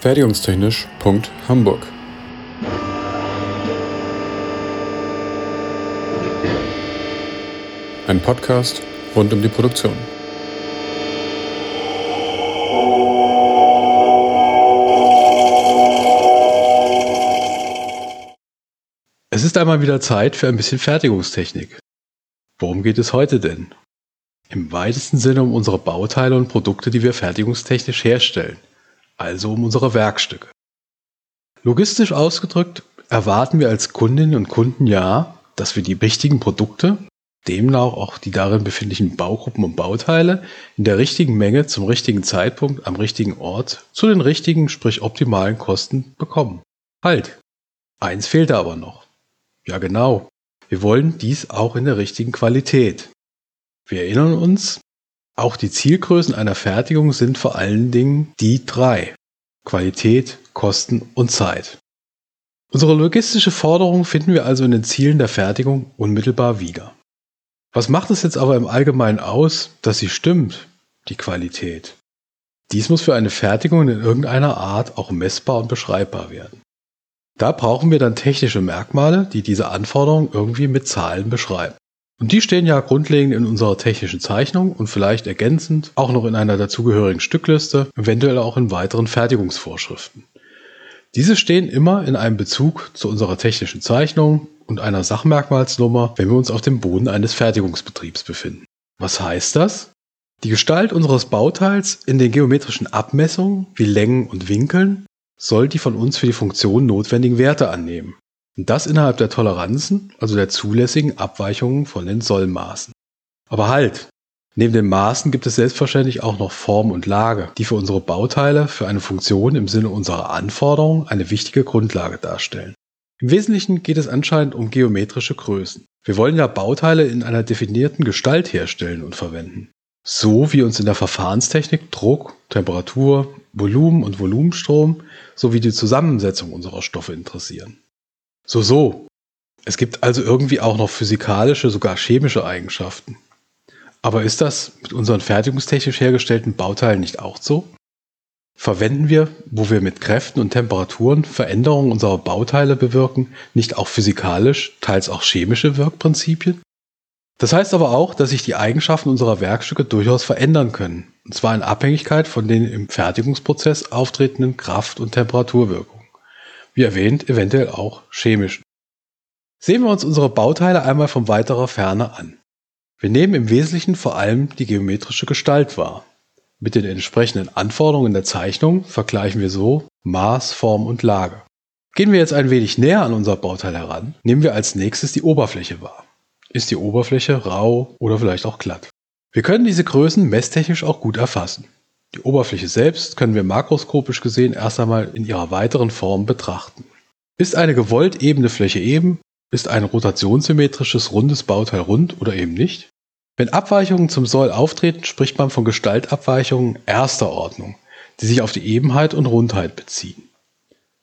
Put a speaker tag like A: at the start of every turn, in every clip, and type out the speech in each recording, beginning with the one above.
A: Fertigungstechnisch.hamburg Ein Podcast rund um die Produktion.
B: Es ist einmal wieder Zeit für ein bisschen Fertigungstechnik. Worum geht es heute denn? Im weitesten Sinne um unsere Bauteile und Produkte, die wir fertigungstechnisch herstellen, also um unsere Werkstücke. Logistisch ausgedrückt erwarten wir als Kundinnen und Kunden ja, dass wir die richtigen Produkte, demnach auch die darin befindlichen Baugruppen und Bauteile, in der richtigen Menge zum richtigen Zeitpunkt am richtigen Ort zu den richtigen, sprich optimalen Kosten bekommen. Halt! Eins fehlt aber noch. Ja genau, wir wollen dies auch in der richtigen Qualität. Wir erinnern uns, auch die Zielgrößen einer Fertigung sind vor allen Dingen die drei. Qualität, Kosten und Zeit. Unsere logistische Forderung finden wir also in den Zielen der Fertigung unmittelbar wieder. Was macht es jetzt aber im Allgemeinen aus, dass sie stimmt, die Qualität? Dies muss für eine Fertigung in irgendeiner Art auch messbar und beschreibbar werden. Da brauchen wir dann technische Merkmale, die diese Anforderungen irgendwie mit Zahlen beschreiben. Und die stehen ja grundlegend in unserer technischen Zeichnung und vielleicht ergänzend auch noch in einer dazugehörigen Stückliste, eventuell auch in weiteren Fertigungsvorschriften. Diese stehen immer in einem Bezug zu unserer technischen Zeichnung und einer Sachmerkmalsnummer, wenn wir uns auf dem Boden eines Fertigungsbetriebs befinden. Was heißt das? Die Gestalt unseres Bauteils in den geometrischen Abmessungen wie Längen und Winkeln soll die von uns für die Funktion notwendigen Werte annehmen. Und das innerhalb der Toleranzen, also der zulässigen Abweichungen von den Sollmaßen. Aber halt! Neben den Maßen gibt es selbstverständlich auch noch Form und Lage, die für unsere Bauteile für eine Funktion im Sinne unserer Anforderungen eine wichtige Grundlage darstellen. Im Wesentlichen geht es anscheinend um geometrische Größen. Wir wollen ja Bauteile in einer definierten Gestalt herstellen und verwenden. So wie uns in der Verfahrenstechnik Druck, Temperatur, Volumen und Volumenstrom sowie die Zusammensetzung unserer Stoffe interessieren. So, so. Es gibt also irgendwie auch noch physikalische, sogar chemische Eigenschaften. Aber ist das mit unseren fertigungstechnisch hergestellten Bauteilen nicht auch so? Verwenden wir, wo wir mit Kräften und Temperaturen Veränderungen unserer Bauteile bewirken, nicht auch physikalisch, teils auch chemische Wirkprinzipien? Das heißt aber auch, dass sich die Eigenschaften unserer Werkstücke durchaus verändern können, und zwar in Abhängigkeit von den im Fertigungsprozess auftretenden Kraft- und Temperaturwirkungen wie erwähnt eventuell auch chemischen. Sehen wir uns unsere Bauteile einmal von weiterer Ferne an. Wir nehmen im Wesentlichen vor allem die geometrische Gestalt wahr. Mit den entsprechenden Anforderungen der Zeichnung vergleichen wir so Maß, Form und Lage. Gehen wir jetzt ein wenig näher an unser Bauteil heran, nehmen wir als nächstes die Oberfläche wahr. Ist die Oberfläche rau oder vielleicht auch glatt? Wir können diese Größen messtechnisch auch gut erfassen. Die Oberfläche selbst können wir makroskopisch gesehen erst einmal in ihrer weiteren Form betrachten. Ist eine gewollt ebene Fläche eben? Ist ein rotationssymmetrisches rundes Bauteil rund oder eben nicht? Wenn Abweichungen zum Soll auftreten, spricht man von Gestaltabweichungen erster Ordnung, die sich auf die Ebenheit und Rundheit beziehen.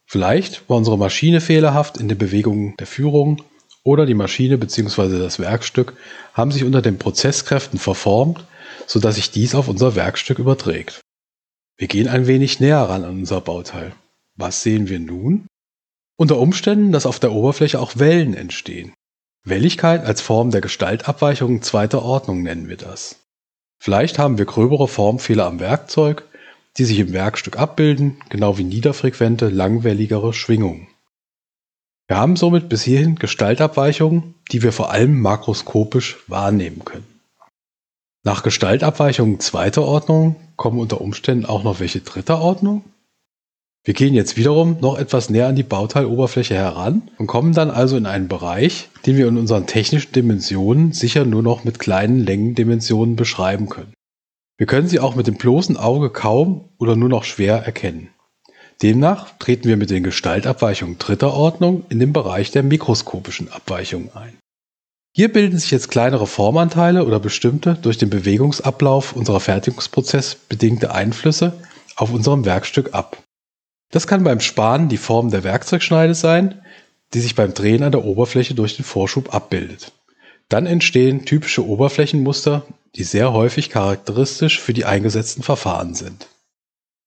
B: Vielleicht war unsere Maschine fehlerhaft in den Bewegungen der Führung oder die Maschine bzw. das Werkstück haben sich unter den Prozesskräften verformt, so dass sich dies auf unser Werkstück überträgt. Wir gehen ein wenig näher ran an unser Bauteil. Was sehen wir nun? Unter Umständen, dass auf der Oberfläche auch Wellen entstehen. Welligkeit als Form der Gestaltabweichung zweiter Ordnung nennen wir das. Vielleicht haben wir gröbere Formfehler am Werkzeug, die sich im Werkstück abbilden, genau wie niederfrequente, langwelligere Schwingungen. Wir haben somit bis hierhin Gestaltabweichungen, die wir vor allem makroskopisch wahrnehmen können. Nach Gestaltabweichungen zweiter Ordnung kommen unter Umständen auch noch welche dritter Ordnung. Wir gehen jetzt wiederum noch etwas näher an die Bauteiloberfläche heran und kommen dann also in einen Bereich, den wir in unseren technischen Dimensionen sicher nur noch mit kleinen Längendimensionen beschreiben können. Wir können sie auch mit dem bloßen Auge kaum oder nur noch schwer erkennen. Demnach treten wir mit den Gestaltabweichungen dritter Ordnung in den Bereich der mikroskopischen Abweichungen ein. Hier bilden sich jetzt kleinere Formanteile oder bestimmte durch den Bewegungsablauf unserer Fertigungsprozess bedingte Einflüsse auf unserem Werkstück ab. Das kann beim Spanen die Form der Werkzeugschneide sein, die sich beim Drehen an der Oberfläche durch den Vorschub abbildet. Dann entstehen typische Oberflächenmuster, die sehr häufig charakteristisch für die eingesetzten Verfahren sind.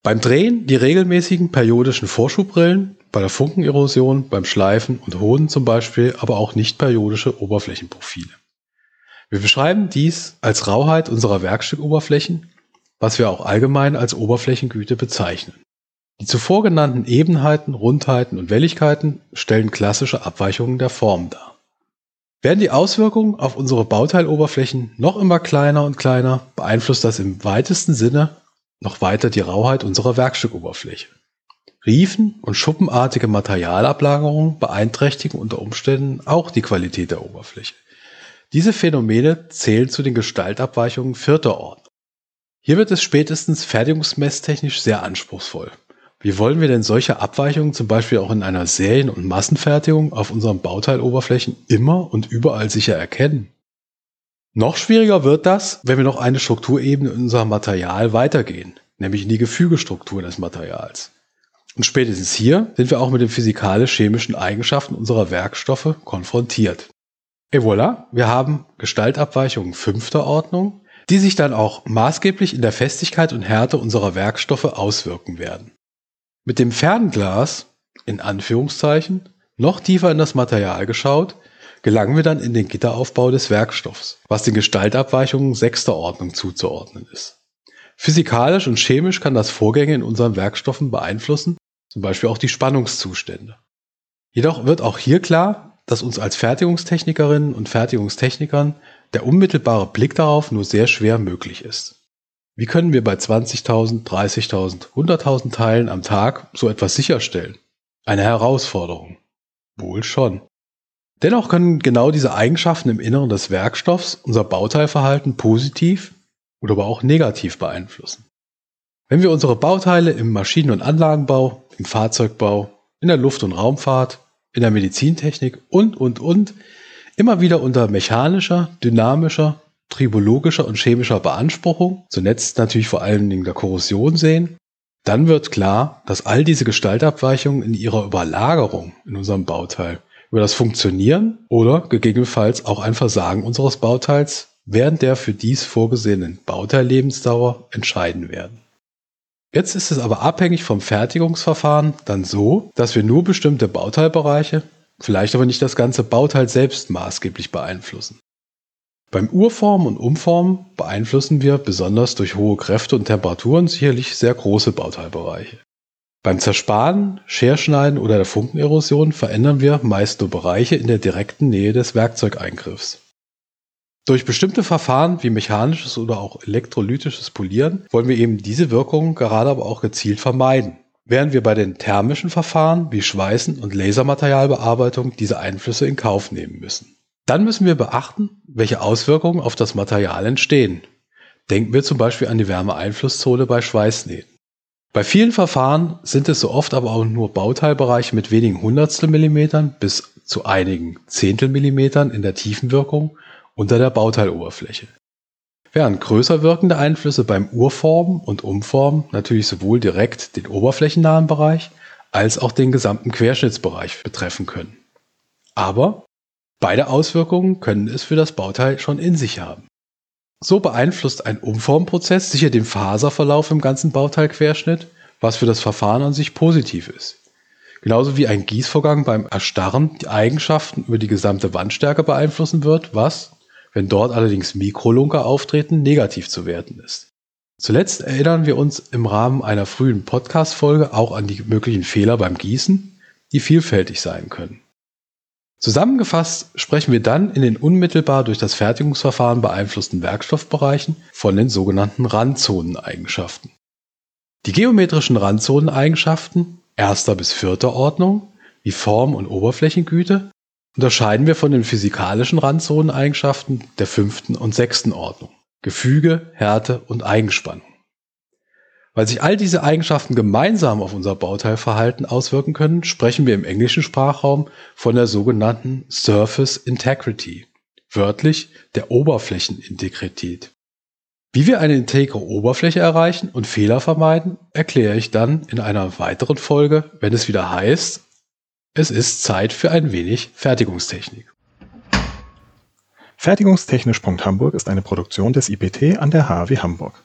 B: Beim Drehen die regelmäßigen periodischen Vorschubrillen, bei der Funkenerosion, beim Schleifen und Hoden zum Beispiel, aber auch nicht periodische Oberflächenprofile. Wir beschreiben dies als Rauheit unserer Werkstückoberflächen, was wir auch allgemein als Oberflächengüte bezeichnen. Die zuvor genannten Ebenheiten, Rundheiten und Welligkeiten stellen klassische Abweichungen der Form dar. Werden die Auswirkungen auf unsere Bauteiloberflächen noch immer kleiner und kleiner, beeinflusst das im weitesten Sinne noch weiter die Rauheit unserer Werkstückoberfläche. Riefen und schuppenartige Materialablagerungen beeinträchtigen unter Umständen auch die Qualität der Oberfläche. Diese Phänomene zählen zu den Gestaltabweichungen vierter Ordnung. Hier wird es spätestens fertigungsmesstechnisch sehr anspruchsvoll. Wie wollen wir denn solche Abweichungen zum Beispiel auch in einer Serien- und Massenfertigung auf unseren Bauteiloberflächen immer und überall sicher erkennen? Noch schwieriger wird das, wenn wir noch eine Strukturebene in unserem Material weitergehen, nämlich in die Gefügestruktur des Materials. Und spätestens hier sind wir auch mit den physikalisch-chemischen Eigenschaften unserer Werkstoffe konfrontiert. Et voilà, wir haben Gestaltabweichungen fünfter Ordnung, die sich dann auch maßgeblich in der Festigkeit und Härte unserer Werkstoffe auswirken werden. Mit dem Fernglas, in Anführungszeichen, noch tiefer in das Material geschaut, gelangen wir dann in den Gitteraufbau des Werkstoffs, was den Gestaltabweichungen sechster Ordnung zuzuordnen ist. Physikalisch und chemisch kann das Vorgänge in unseren Werkstoffen beeinflussen, zum Beispiel auch die Spannungszustände. Jedoch wird auch hier klar, dass uns als Fertigungstechnikerinnen und Fertigungstechnikern der unmittelbare Blick darauf nur sehr schwer möglich ist. Wie können wir bei 20.000, 30.000, 100.000 Teilen am Tag so etwas sicherstellen? Eine Herausforderung. Wohl schon. Dennoch können genau diese Eigenschaften im Inneren des Werkstoffs unser Bauteilverhalten positiv oder aber auch negativ beeinflussen. Wenn wir unsere Bauteile im Maschinen- und Anlagenbau, im Fahrzeugbau, in der Luft- und Raumfahrt, in der Medizintechnik und, und, und immer wieder unter mechanischer, dynamischer tribologischer und chemischer Beanspruchung, zunächst natürlich vor allen Dingen der Korrosion sehen, dann wird klar, dass all diese Gestaltabweichungen in ihrer Überlagerung in unserem Bauteil über das Funktionieren oder gegebenenfalls auch ein Versagen unseres Bauteils während der für dies vorgesehenen Bauteillebensdauer entscheiden werden. Jetzt ist es aber abhängig vom Fertigungsverfahren dann so, dass wir nur bestimmte Bauteilbereiche, vielleicht aber nicht das ganze Bauteil selbst maßgeblich beeinflussen. Beim Urformen und Umformen beeinflussen wir besonders durch hohe Kräfte und Temperaturen sicherlich sehr große Bauteilbereiche. Beim Zersparen, Scherschneiden oder der Funkenerosion verändern wir meist nur Bereiche in der direkten Nähe des Werkzeugeingriffs. Durch bestimmte Verfahren wie mechanisches oder auch elektrolytisches Polieren wollen wir eben diese Wirkungen gerade aber auch gezielt vermeiden, während wir bei den thermischen Verfahren wie Schweißen und Lasermaterialbearbeitung diese Einflüsse in Kauf nehmen müssen. Dann müssen wir beachten, welche Auswirkungen auf das Material entstehen. Denken wir zum Beispiel an die Wärmeeinflusszone bei Schweißnähten. Bei vielen Verfahren sind es so oft aber auch nur Bauteilbereiche mit wenigen Hundertstel Millimetern bis zu einigen Zehntel Millimetern in der Tiefenwirkung unter der Bauteiloberfläche. Während größer wirkende Einflüsse beim Urformen und Umformen natürlich sowohl direkt den oberflächennahen Bereich als auch den gesamten Querschnittsbereich betreffen können. Aber Beide Auswirkungen können es für das Bauteil schon in sich haben. So beeinflusst ein Umformprozess sicher den Faserverlauf im ganzen Bauteilquerschnitt, was für das Verfahren an sich positiv ist. Genauso wie ein Gießvorgang beim Erstarren die Eigenschaften über die gesamte Wandstärke beeinflussen wird, was, wenn dort allerdings Mikrolunker auftreten, negativ zu werten ist. Zuletzt erinnern wir uns im Rahmen einer frühen Podcast-Folge auch an die möglichen Fehler beim Gießen, die vielfältig sein können. Zusammengefasst sprechen wir dann in den unmittelbar durch das Fertigungsverfahren beeinflussten Werkstoffbereichen von den sogenannten Randzoneneigenschaften. Die geometrischen Randzoneneigenschaften erster bis vierter Ordnung, wie Form und Oberflächengüte, unterscheiden wir von den physikalischen Randzoneneigenschaften der fünften und sechsten Ordnung, Gefüge, Härte und Eigenspannung. Weil sich all diese Eigenschaften gemeinsam auf unser Bauteilverhalten auswirken können, sprechen wir im englischen Sprachraum von der sogenannten Surface Integrity, wörtlich der Oberflächenintegrität. Wie wir eine integre Oberfläche erreichen und Fehler vermeiden, erkläre ich dann in einer weiteren Folge, wenn es wieder heißt, es ist Zeit für ein wenig Fertigungstechnik.
C: Fertigungstechnisch.hamburg ist eine Produktion des IPT an der HW Hamburg.